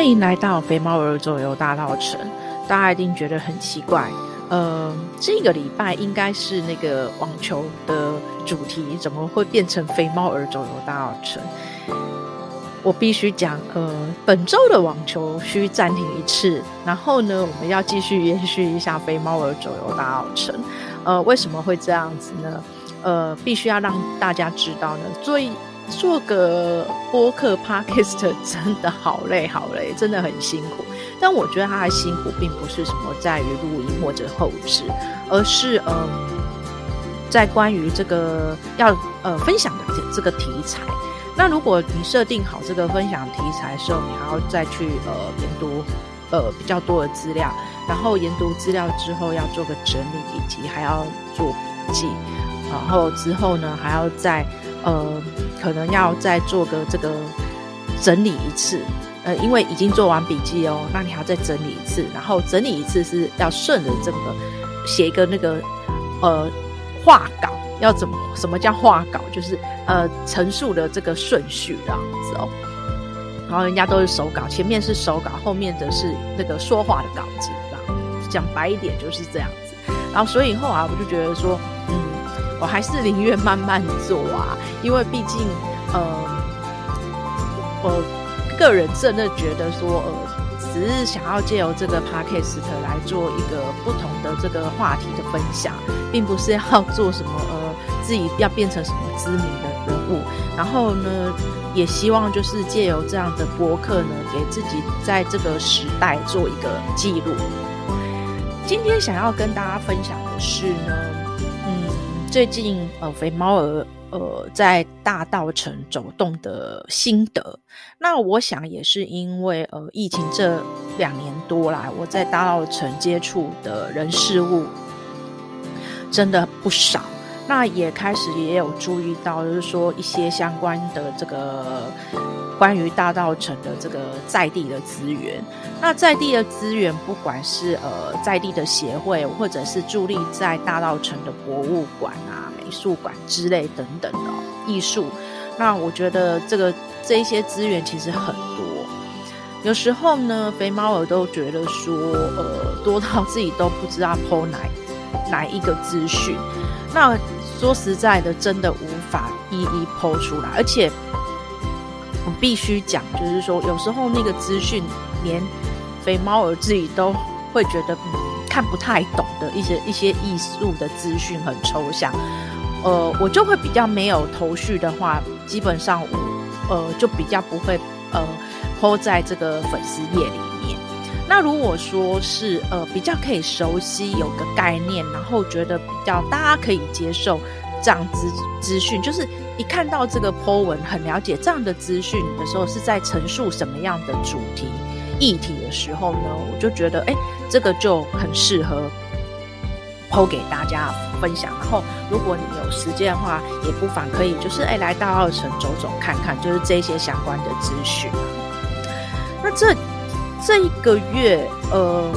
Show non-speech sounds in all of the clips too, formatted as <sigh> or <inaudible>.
欢迎来到肥猫儿走游大稻埕。大家一定觉得很奇怪，呃，这个礼拜应该是那个网球的主题，怎么会变成肥猫儿走游大稻埕？我必须讲，呃，本周的网球需暂停一次，然后呢，我们要继续延续一下肥猫儿走游大稻埕。呃，为什么会这样子呢？呃，必须要让大家知道呢，做一做个播客 podcast 真的好累好累，真的很辛苦。但我觉得他的辛苦并不是什么在于录音或者后置，而是嗯、呃，在关于这个要呃分享的这个题材。那如果你设定好这个分享题材的时候，你还要再去呃研读呃比较多的资料，然后研读资料之后要做个整理，以及还要做笔记，然后之后呢还要再呃。可能要再做个这个整理一次，呃，因为已经做完笔记哦，那你还要再整理一次，然后整理一次是要顺着这个写一个那个呃画稿，要怎么什么叫画稿？就是呃陈述的这个顺序这样子哦。然后人家都是手稿，前面是手稿，后面的是那个说话的稿子，这样讲白一点就是这样子。然后所以后来我就觉得说，我还是宁愿慢慢做啊，因为毕竟，呃，我个人真的觉得说，呃，只是想要借由这个 podcast 来做一个不同的这个话题的分享，并不是要做什么呃自己要变成什么知名的人物。然后呢，也希望就是借由这样的播客呢，给自己在这个时代做一个记录。今天想要跟大家分享的是呢。最近呃，肥猫儿呃在大道城走动的心得，那我想也是因为呃疫情这两年多来，我在大道城接触的人事物真的不少，那也开始也有注意到，就是说一些相关的这个。关于大道城的这个在地的资源，那在地的资源，不管是呃在地的协会，或者是伫立在大道城的博物馆啊、美术馆之类等等的艺术，那我觉得这个这一些资源其实很多。有时候呢，肥猫儿都觉得说，呃，多到自己都不知道 po 哪哪一个资讯。那说实在的，真的无法一一 po 出来，而且。我必须讲，就是说，有时候那个资讯，连肥猫儿自己都会觉得嗯看不太懂的一些一些艺术的资讯很抽象，呃，我就会比较没有头绪的话，基本上我呃就比较不会呃 po 在这个粉丝页里。那如果说是呃比较可以熟悉，有个概念，然后觉得比较大家可以接受。这样资资讯，就是一看到这个 po 文，很了解这样的资讯的时候，是在陈述什么样的主题议题的时候呢，我就觉得，哎，这个就很适合 po 给大家分享。然后，如果你有时间的话，也不妨可以，就是哎，来大稻埕走走看看，就是这些相关的资讯。那这这一个月，呃，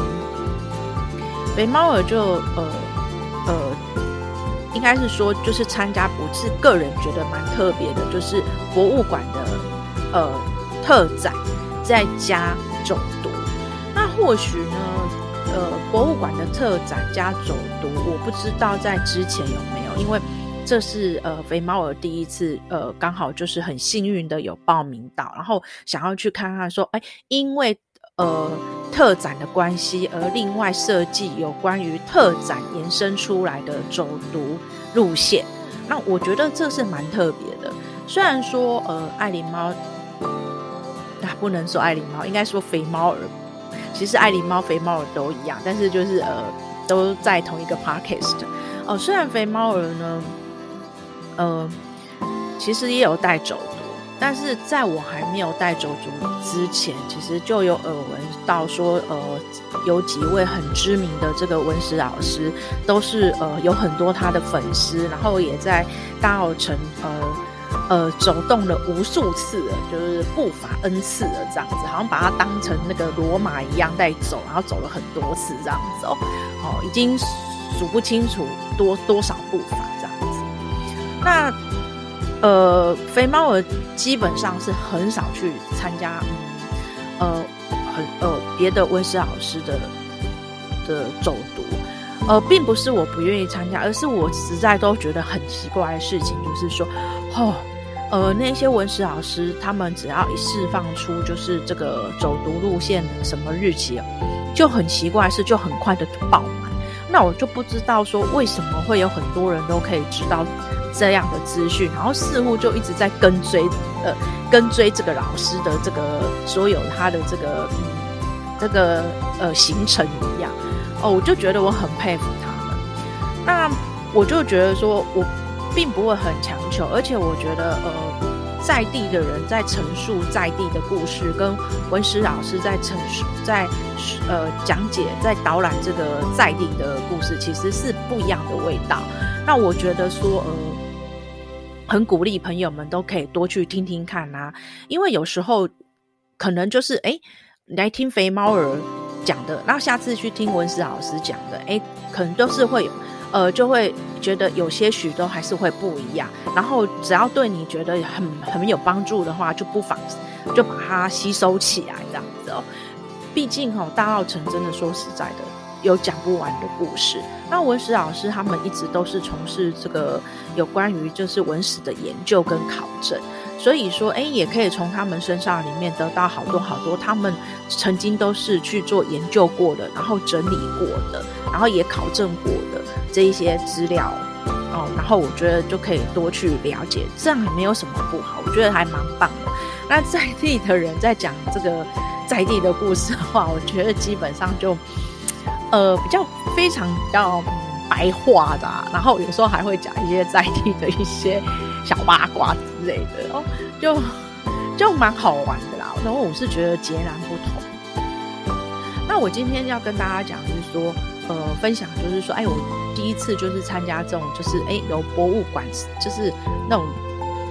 肥猫儿就呃呃。应该是说，就是参加，不是个人觉得蛮特别的，就是博物馆的呃特展，在家走读。那或许呢，呃，博物馆的特展加走读，我不知道在之前有没有，因为这是呃肥猫儿第一次，呃，刚好就是很幸运的有报名到，然后想要去看看说，哎，因为。呃，特展的关系，而另外设计有关于特展延伸出来的走读路线，那我觉得这是蛮特别的。虽然说，呃，爱琳猫，啊，不能说爱琳猫，应该说肥猫儿。其实爱琳猫、肥猫儿都一样，但是就是呃，都在同一个 <laughs> podcast。哦、呃，虽然肥猫儿呢，呃，其实也有带走。但是在我还没有带走读之前，其实就有耳闻到说，呃，有几位很知名的这个文史老师，都是呃有很多他的粉丝，然后也在大稻埕呃呃走动了无数次了，就是步伐 N 次了这样子，好像把它当成那个罗马一样在走，然后走了很多次这样子哦，哦，已经数不清楚多多少步伐这样子，那。呃，肥猫儿基本上是很少去参加，呃，很呃别的温室老师的的走读，呃，并不是我不愿意参加，而是我实在都觉得很奇怪的事情，就是说，哦，呃，那些文史老师他们只要一释放出就是这个走读路线的什么日期，就很奇怪是就很快的爆满，那我就不知道说为什么会有很多人都可以知道这样的资讯，然后似乎就一直在跟追，呃，跟追这个老师的这个所有他的这个嗯这个呃行程一样。哦，我就觉得我很佩服他们。那我就觉得说，我并不会很强求，而且我觉得，呃，在地的人在陈述在地的故事，跟文史老师在陈述、在呃讲解、在导览这个在地的故事，其实是不一样的味道。那我觉得说，呃，很鼓励朋友们都可以多去听听看啊，因为有时候可能就是哎，来听肥猫儿。讲的，那下次去听文史老师讲的，哎，可能都是会有，呃，就会觉得有些许都还是会不一样。然后只要对你觉得很很有帮助的话，就不妨就把它吸收起来，这样子哦。毕竟哈、哦，大稻埕真的说实在的，有讲不完的故事。那文史老师他们一直都是从事这个有关于就是文史的研究跟考证。所以说，哎，也可以从他们身上里面得到好多好多，他们曾经都是去做研究过的，然后整理过的，然后也考证过的这一些资料哦。然后我觉得就可以多去了解，这样也没有什么不好，我觉得还蛮棒的。那 <laughs> 在地的人在讲这个在地的故事的话，我觉得基本上就呃比较非常比较白话的，然后有时候还会讲一些在地的一些。小八卦之类的哦，就就蛮好玩的啦。然后我是觉得截然不同。那我今天要跟大家讲，就是说，呃，分享就是说，哎，我第一次就是参加这种，就是哎，有博物馆，就是那种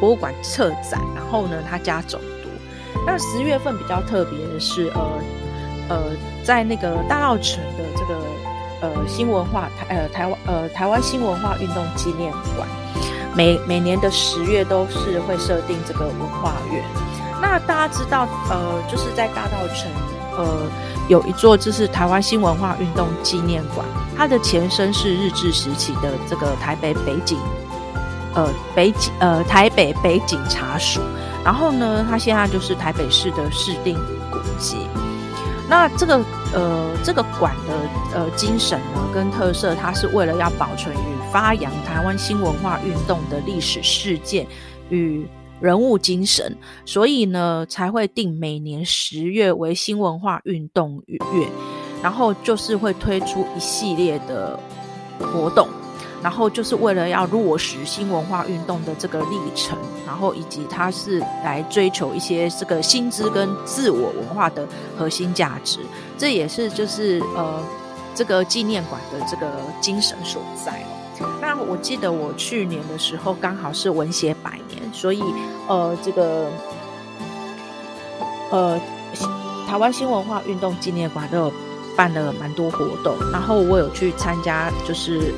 博物馆策展，然后呢，他家走读。那十月份比较特别的是，呃呃，在那个大稻埕的这个呃新文化台呃台湾呃台湾新文化运动纪念馆。每每年的十月都是会设定这个文化月。那大家知道，呃，就是在大稻埕，呃，有一座就是台湾新文化运动纪念馆，它的前身是日治时期的这个台北北警，呃，北警，呃，台北北警察署。然后呢，它现在就是台北市的市定古迹。那这个呃，这个馆的呃精神呢，跟特色，它是为了要保存与发扬台湾新文化运动的历史事件与人物精神，所以呢，才会定每年十月为新文化运动月，然后就是会推出一系列的活动。然后就是为了要落实新文化运动的这个历程，然后以及它是来追求一些这个新知跟自我文化的核心价值，这也是就是呃这个纪念馆的这个精神所在哦。那我记得我去年的时候刚好是文协百年，所以呃这个呃台湾新文化运动纪念馆都有办了蛮多活动，然后我有去参加就是。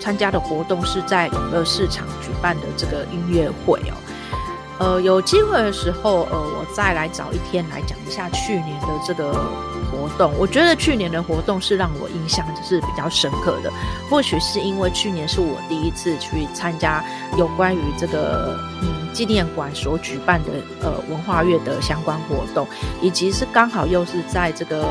参加的活动是在永乐市场举办的这个音乐会哦，呃，有机会的时候，呃，我再来找一天来讲一下去年的这个活动。我觉得去年的活动是让我印象就是比较深刻的，或许是因为去年是我第一次去参加有关于这个嗯纪念馆所举办的呃文化月的相关活动，以及是刚好又是在这个。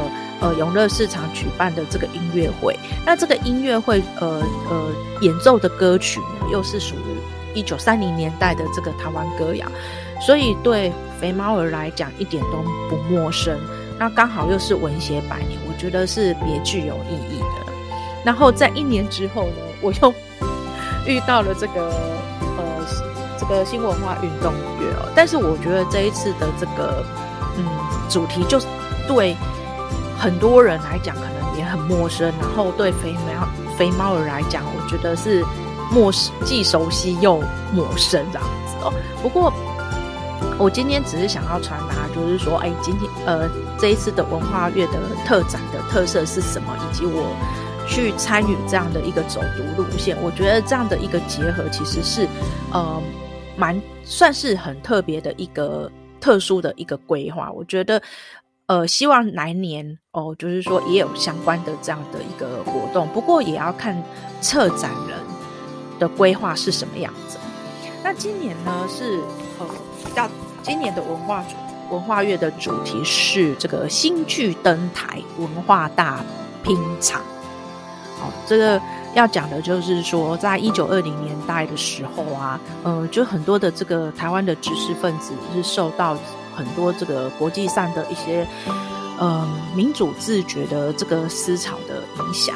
呃，永乐市场举办的这个音乐会，那这个音乐会，呃呃，演奏的歌曲呢，又是属于一九三零年代的这个台湾歌谣，所以对肥猫儿来讲一点都不陌生。那刚好又是文学百年，我觉得是别具有意义的。然后在一年之后呢，我又 <laughs> 遇到了这个呃这个新文化运动月哦，但是我觉得这一次的这个嗯主题就是对。很多人来讲可能也很陌生，然后对肥猫肥猫儿来讲，我觉得是陌生，既熟悉又陌生这样子哦。不过我今天只是想要传达，就是说，哎，今天呃这一次的文化月的特展的特色是什么，以及我去参与这样的一个走读路线，我觉得这样的一个结合其实是呃蛮算是很特别的一个特殊的一个规划，我觉得。呃，希望来年哦，就是说也有相关的这样的一个活动，不过也要看策展人的规划是什么样子。那今年呢是呃，要今年的文化文化月的主题是这个新剧登台文化大拼场。好，这个要讲的就是说，在一九二零年代的时候啊，呃，就很多的这个台湾的知识分子是受到很多这个国际上的一些呃民主自觉的这个思潮的影响，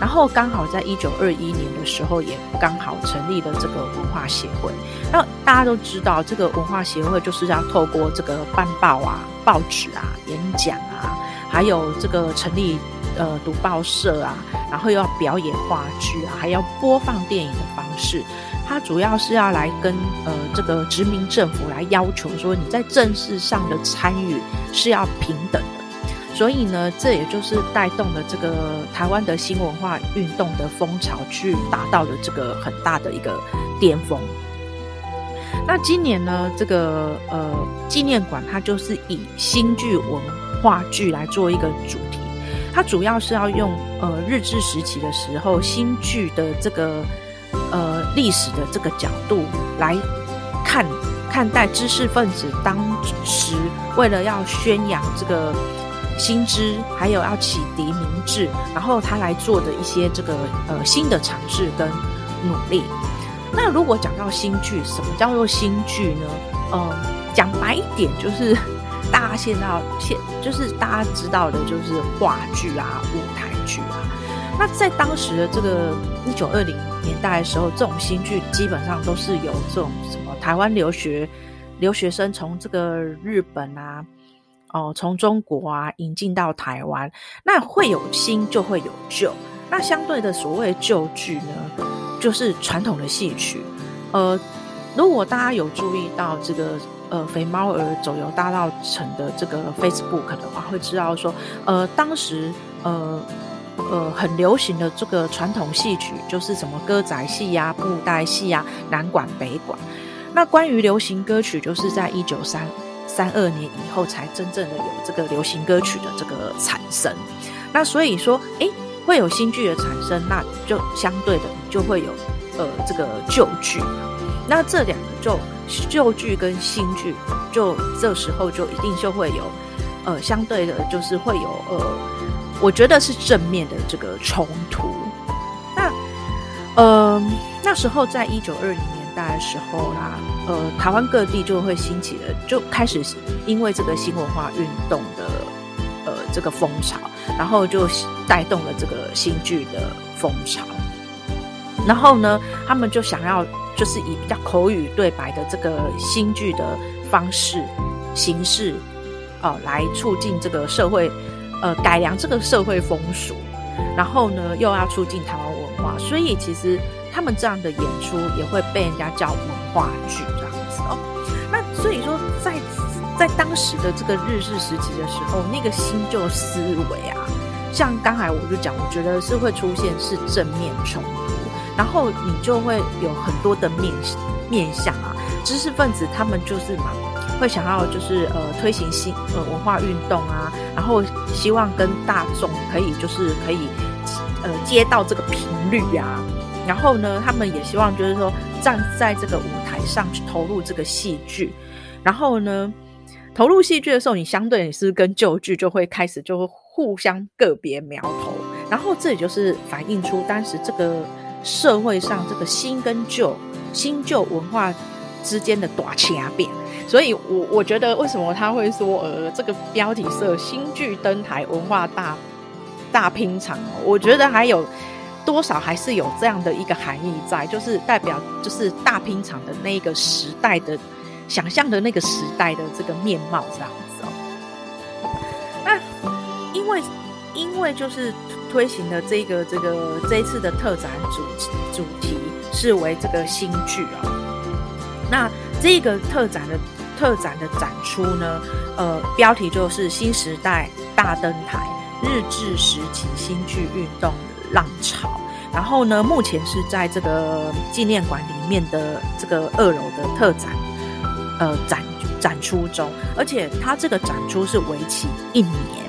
然后刚好在一九二一年的时候，也刚好成立了这个文化协会。那大家都知道，这个文化协会就是要透过这个办报啊、报纸啊、演讲啊，还有这个成立呃读报社啊，然后又要表演话剧啊，还要播放电影的方式。它主要是要来跟呃这个殖民政府来要求说，你在政事上的参与是要平等的，所以呢，这也就是带动了这个台湾的新文化运动的风潮，去达到了这个很大的一个巅峰。那今年呢，这个呃纪念馆它就是以新剧文化剧来做一个主题，它主要是要用呃日治时期的时候新剧的这个。呃，历史的这个角度来看看待知识分子当时为了要宣扬这个新知，还有要启迪民智，然后他来做的一些这个呃新的尝试跟努力。那如果讲到新剧，什么叫做新剧呢？呃，讲白一点，就是 <laughs> 大家现在现就是大家知道的，就是话剧啊、舞台剧啊。那在当时的这个一九二零年代的时候，这种新剧基本上都是由这种什么台湾留学留学生从这个日本啊，哦，从中国啊引进到台湾。那会有新就会有旧，那相对的所谓旧剧呢，就是传统的戏曲。呃，如果大家有注意到这个呃肥猫儿走游大稻埕的这个 Facebook 的话，会知道说，呃，当时呃。呃，很流行的这个传统戏曲，就是什么歌仔戏呀、布袋戏呀、南管北管。那关于流行歌曲，就是在一九三三二年以后，才真正的有这个流行歌曲的这个产生。那所以说，哎，会有新剧的产生，那就相对的你就会有呃这个旧剧。那这两个就旧剧跟新剧，就这时候就一定就会有呃相对的，就是会有呃。我觉得是正面的这个冲突。那，呃，那时候在一九二零年代的时候啦，呃，台湾各地就会兴起了，就开始因为这个新文化运动的呃这个风潮，然后就带动了这个新剧的风潮。然后呢，他们就想要就是以比较口语对白的这个新剧的方式形式，哦、来促进这个社会。呃，改良这个社会风俗，然后呢，又要促进台湾文化，所以其实他们这样的演出也会被人家叫文化剧这样子哦。那所以说在，在当时的这个日治时期的时候，那个新旧思维啊，像刚才我就讲，我觉得是会出现是正面冲突，然后你就会有很多的面面向啊，知识分子他们就是嘛。会想要就是呃推行新呃文化运动啊，然后希望跟大众可以就是可以呃接到这个频率啊，然后呢，他们也希望就是说站在这个舞台上去投入这个戏剧，然后呢，投入戏剧的时候，你相对你是跟旧剧就会开始就会互相个别苗头，然后这也就是反映出当时这个社会上这个新跟旧新旧文化之间的大差别。所以我，我觉得为什么他会说，呃，这个标题是新剧登台文化大大拼场，我觉得还有多少还是有这样的一个含义在，就是代表就是大拼场的那个时代的想象的那个时代的这个面貌这样子哦。那因为因为就是推行的这个这个这一次的特展主主题是为这个新剧哦，那这个特展的。特展的展出呢，呃，标题就是“新时代大登台，日治时期新剧运动浪潮”。然后呢，目前是在这个纪念馆里面的这个二楼的特展，呃，展展出中，而且它这个展出是为期一年。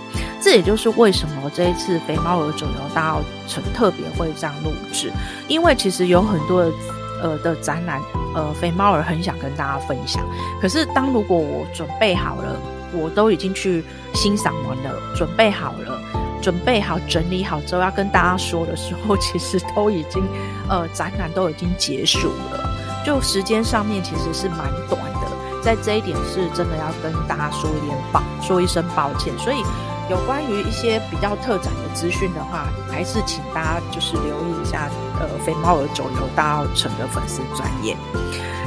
这也就是为什么这一次肥猫儿走游大稻埕特别会这样录制，因为其实有很多的呃的展览，呃，肥猫儿很想跟大家分享。可是当如果我准备好了，我都已经去欣赏完了，准备好了，准备好整理好之后要跟大家说的时候，<laughs> 其实都已经呃展览都已经结束了，就时间上面其实是蛮短的。在这一点是真的要跟大家说一点抱说一声抱歉，所以。有关于一些比较特展的资讯的话，还是请大家就是留意一下，呃，肥猫的走游大稻埕的粉丝专页。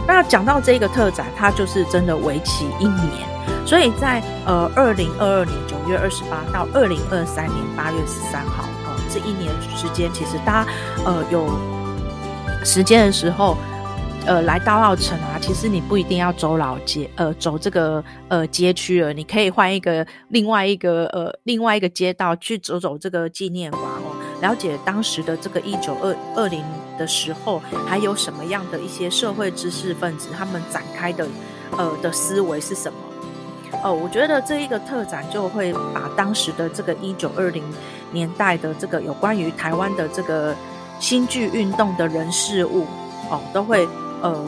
那讲到这个特展，它就是真的为期一年，所以在呃二零二二年九月二十八到二零二三年八月十三号，哦、这一年时间，其实大家呃有时间的时候。呃，来到澳城啊，其实你不一定要走老街，呃，走这个呃街区了，你可以换一个另外一个呃另外一个街道去走走这个纪念馆哦，了解当时的这个一九二二零的时候，还有什么样的一些社会知识分子他们展开的呃的思维是什么？哦、我觉得这一个特展就会把当时的这个一九二零年代的这个有关于台湾的这个新剧运动的人事物哦、都会。呃，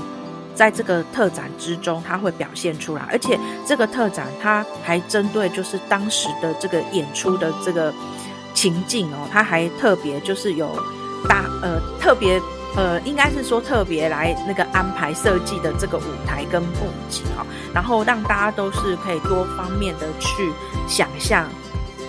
在这个特展之中，它会表现出来，而且这个特展它还针对就是当时的这个演出的这个情境哦，它还特别就是有大呃特别呃，应该是说特别来那个安排设计的这个舞台跟布景哦，然后让大家都是可以多方面的去想象。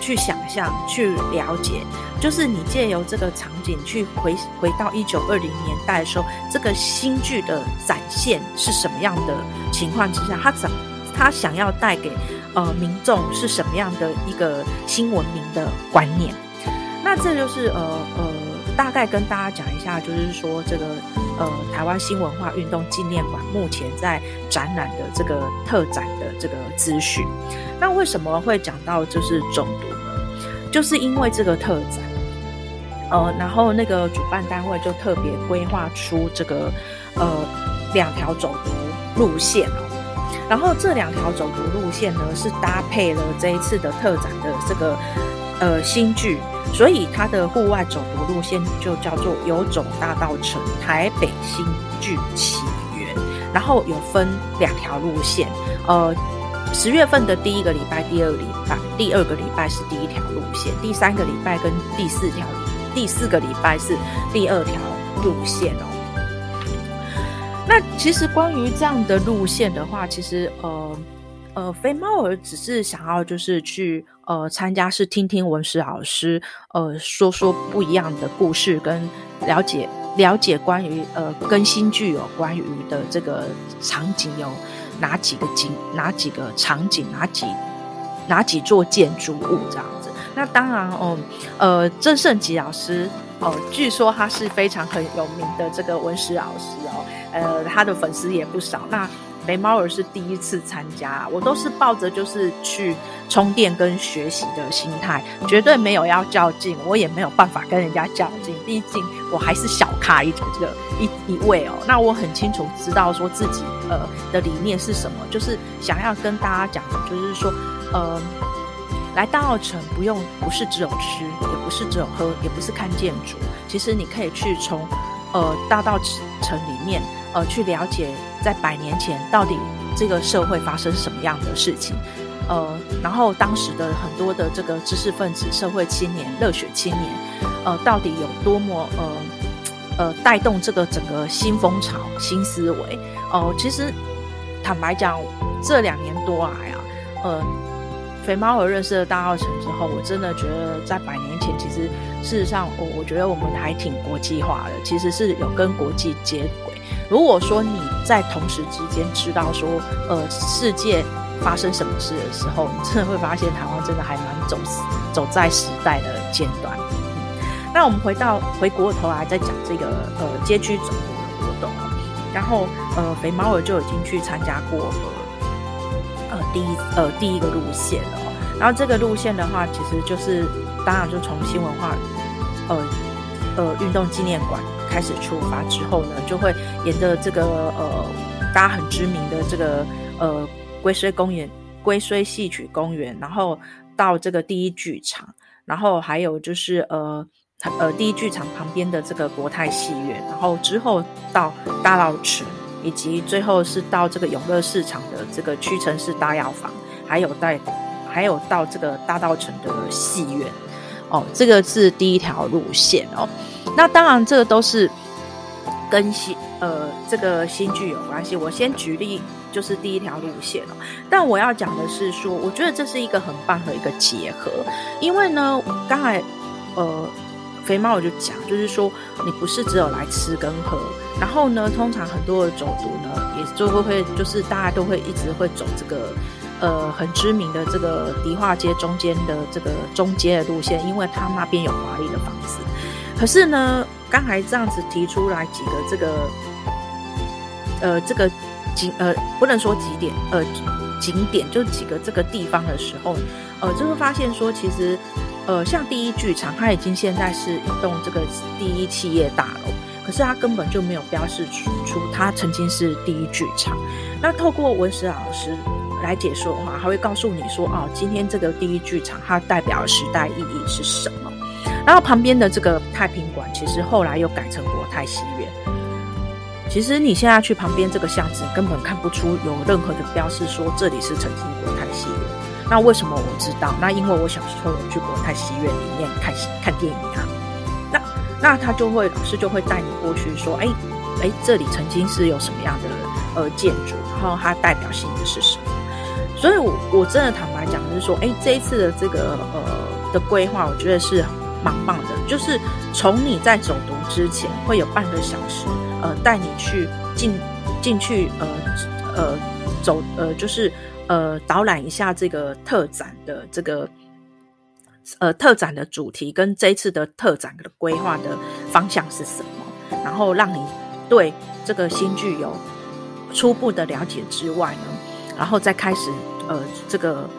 去想象，去了解，就是你借由这个场景去回回到一九二零年代的时候，这个新剧的展现是什么样的情况之下，他怎他想要带给呃民众是什么样的一个新文明的观念？那这就是呃呃大概跟大家讲一下，就是说这个呃台湾新文化运动纪念馆目前在展览的这个特展的这个资讯。那为什么会讲到就是中毒呢？就是因为这个特展，呃，然后那个主办单位就特别规划出这个呃两条走读路线哦，然后这两条走读路线呢是搭配了这一次的特展的这个呃新剧，所以它的户外走读路线就叫做游走大稻城台北新剧起源，然后有分两条路线，呃。十月份的第一个礼拜、第二个礼拜、第二个礼拜是第一条路线，第三个礼拜跟第四条、第四个礼拜是第二条路线哦。那其实关于这样的路线的话，其实呃呃，肥猫儿只是想要就是去呃参加，是听听文史老师呃说说不一样的故事，跟了解了解关于呃跟新剧有关于的这个场景有。哪几个景，哪几个场景，哪几哪几座建筑物这样子？那当然哦，呃，曾盛吉老师哦，据说他是非常很有名的这个文史老师哦，呃，他的粉丝也不少。那肥猫儿是第一次参加，我都是抱着就是去充电跟学习的心态，绝对没有要较劲，我也没有办法跟人家较劲，毕竟我还是小咖一这个一一位哦。那我很清楚知道说自己呃的理念是什么，就是想要跟大家讲的，就是说呃，来大澳城不用不是只有吃，也不是只有喝，也不是看建筑，其实你可以去从呃大稻埕里面呃去了解。在百年前，到底这个社会发生什么样的事情？呃，然后当时的很多的这个知识分子、社会青年、热血青年，呃，到底有多么呃呃带动这个整个新风潮、新思维？哦、呃，其实坦白讲，这两年多来啊，呃，肥猫我认识了大澳城之后，我真的觉得在百年前，其实事实上，我我觉得我们还挺国际化的，其实是有跟国际接。如果说你在同时之间知道说，呃，世界发生什么事的时候，你真的会发现台湾真的还蛮走走在时代的尖端。嗯，那我们回到回过头来再讲这个呃街区走读的活动，然后呃肥猫儿就已经去参加过呃第一呃第一个路线了，然后这个路线的话，其实就是当然就从新文化呃呃运动纪念馆。开始出发之后呢，就会沿着这个呃大家很知名的这个呃龟虽公园、龟虽戏曲公园，然后到这个第一剧场，然后还有就是呃呃第一剧场旁边的这个国泰戏院，然后之后到大稻池，以及最后是到这个永乐市场的这个屈臣氏大药房，还有在还有到这个大稻城的戏院。哦，这个是第一条路线哦。那当然，这个都是跟新呃这个新剧有关系。我先举例，就是第一条路线哦。但我要讲的是说，我觉得这是一个很棒的一个结合，因为呢，刚才呃肥猫我就讲，就是说你不是只有来吃跟喝，然后呢，通常很多的走读呢，也就会会就是大家都会一直会走这个。呃，很知名的这个迪化街中间的这个中街的路线，因为它那边有华丽的房子。可是呢，刚才这样子提出来几个这个，呃，这个景呃，不能说景点，呃，景点就几个这个地方的时候，呃，就会发现说，其实，呃，像第一剧场，它已经现在是一栋这个第一企业大楼，可是它根本就没有标示出出它曾经是第一剧场。那透过文史老师。来解说的话，他会告诉你说：“哦，今天这个第一剧场它代表的时代意义是什么？”然后旁边的这个太平馆，其实后来又改成国泰戏院。其实你现在去旁边这个巷子，根本看不出有任何的标示说这里是曾经国泰戏院。那为什么我知道？那因为我小时候有去国泰戏院里面看看电影啊。那那他就会老师就会带你过去说：“哎哎，这里曾经是有什么样的呃建筑？然后它代表性的是什么？”所以我，我真的坦白讲，就是说，哎，这一次的这个呃的规划，我觉得是蛮棒的。就是从你在走读之前，会有半个小时，呃，带你去进进去，呃呃走，呃就是呃导览一下这个特展的这个呃特展的主题，跟这一次的特展的规划的方向是什么，然后让你对这个新剧有初步的了解之外呢。然后再开始，呃，这个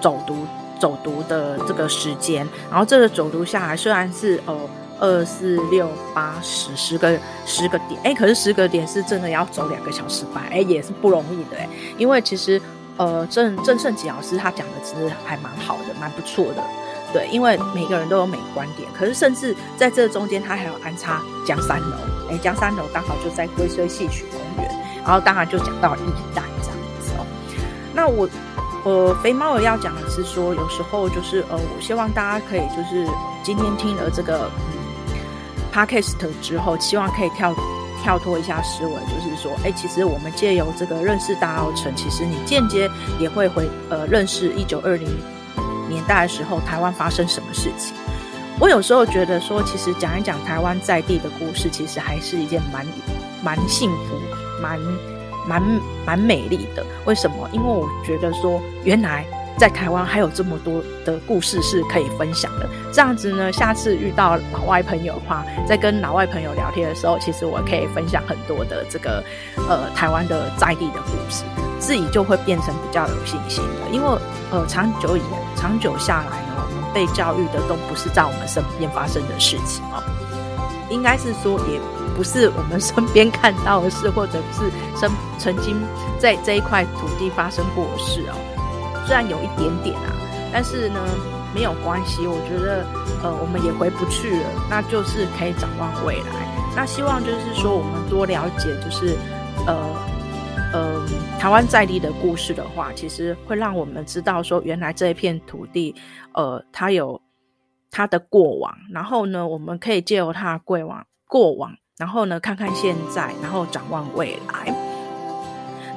走读走读的这个时间，然后这个走读下来，虽然是呃二四六八十十个十个点，哎，可是十个点是真的要走两个小时吧？哎，也是不容易的哎，因为其实呃郑郑胜吉老师他讲的其实还蛮好的，蛮不错的，对，因为每个人都有每个观点，可是甚至在这中间他还有安插江三楼，哎，江三楼刚好就在龟虽戏曲公园，然后当然就讲到一代。那我，呃，肥猫要讲的是说，有时候就是，呃，我希望大家可以就是今天听了这个嗯 Podcast 之后，希望可以跳跳脱一下思维，就是说，哎，其实我们借由这个认识大澳城，其实你间接也会回呃认识一九二零年代的时候台湾发生什么事情。我有时候觉得说，其实讲一讲台湾在地的故事，其实还是一件蛮蛮幸福蛮。蛮蛮美丽的，为什么？因为我觉得说，原来在台湾还有这么多的故事是可以分享的。这样子呢，下次遇到老外朋友的话，在跟老外朋友聊天的时候，其实我可以分享很多的这个呃台湾的在地的故事，自己就会变成比较有信心的。因为呃长久以来，长久下来呢，我们被教育的都不是在我们身边发生的事情哦，应该是说也。不是我们身边看到的事，或者是曾曾经在这一块土地发生过的事哦。虽然有一点点啊，但是呢，没有关系。我觉得，呃，我们也回不去了，那就是可以展望未来。那希望就是说，我们多了解，就是呃呃，台湾在地的故事的话，其实会让我们知道说，原来这一片土地，呃，它有它的过往。然后呢，我们可以借由它的过往过往。然后呢，看看现在，然后展望未来。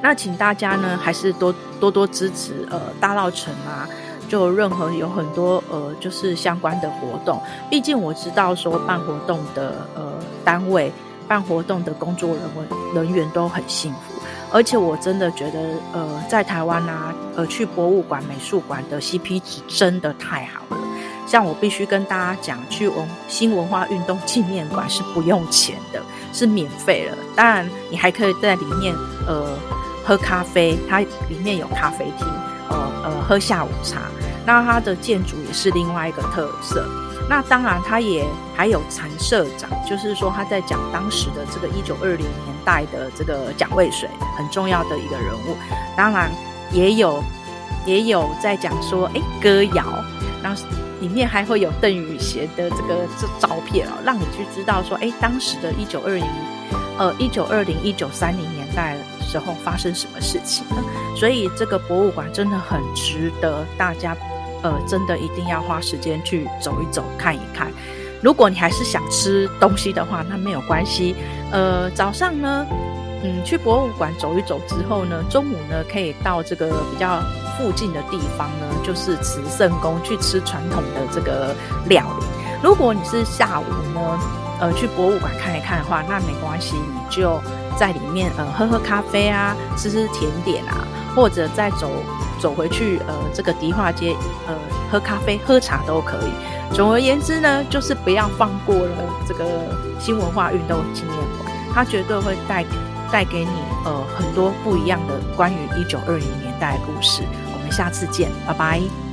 那请大家呢，还是多多多支持呃大稻城啊，就任何有很多呃就是相关的活动。毕竟我知道说办活动的呃单位、办活动的工作人员人员都很幸福，而且我真的觉得呃在台湾啊，呃去博物馆、美术馆的 CP 值真的太好了。像我必须跟大家讲，去文新文化运动纪念馆是不用钱的，是免费的。当然，你还可以在里面呃喝咖啡，它里面有咖啡厅，呃呃喝下午茶。那它的建筑也是另外一个特色。那当然，它也还有陈社长，就是说他在讲当时的这个一九二零年代的这个蒋渭水很重要的一个人物。当然也有也有在讲说，哎，歌谣，然后里面还会有邓雨贤的这个这照片哦，让你去知道说，哎，当时的一九二零，呃，一九二零一九三零年代的时候发生什么事情呢？所以这个博物馆真的很值得大家。呃，真的一定要花时间去走一走，看一看。如果你还是想吃东西的话，那没有关系。呃，早上呢，嗯，去博物馆走一走之后呢，中午呢可以到这个比较附近的地方呢，就是慈圣宫去吃传统的这个料理。如果你是下午呢，呃，去博物馆看一看的话，那没关系，你就在里面呃喝喝咖啡啊，吃吃甜点啊，或者再走。走回去，呃，这个迪化街，呃，喝咖啡、喝茶都可以。总而言之呢，就是不要放过了这个新文化运动纪念馆，它绝对会带带给你呃很多不一样的关于一九二零年代的故事。下次见，拜拜。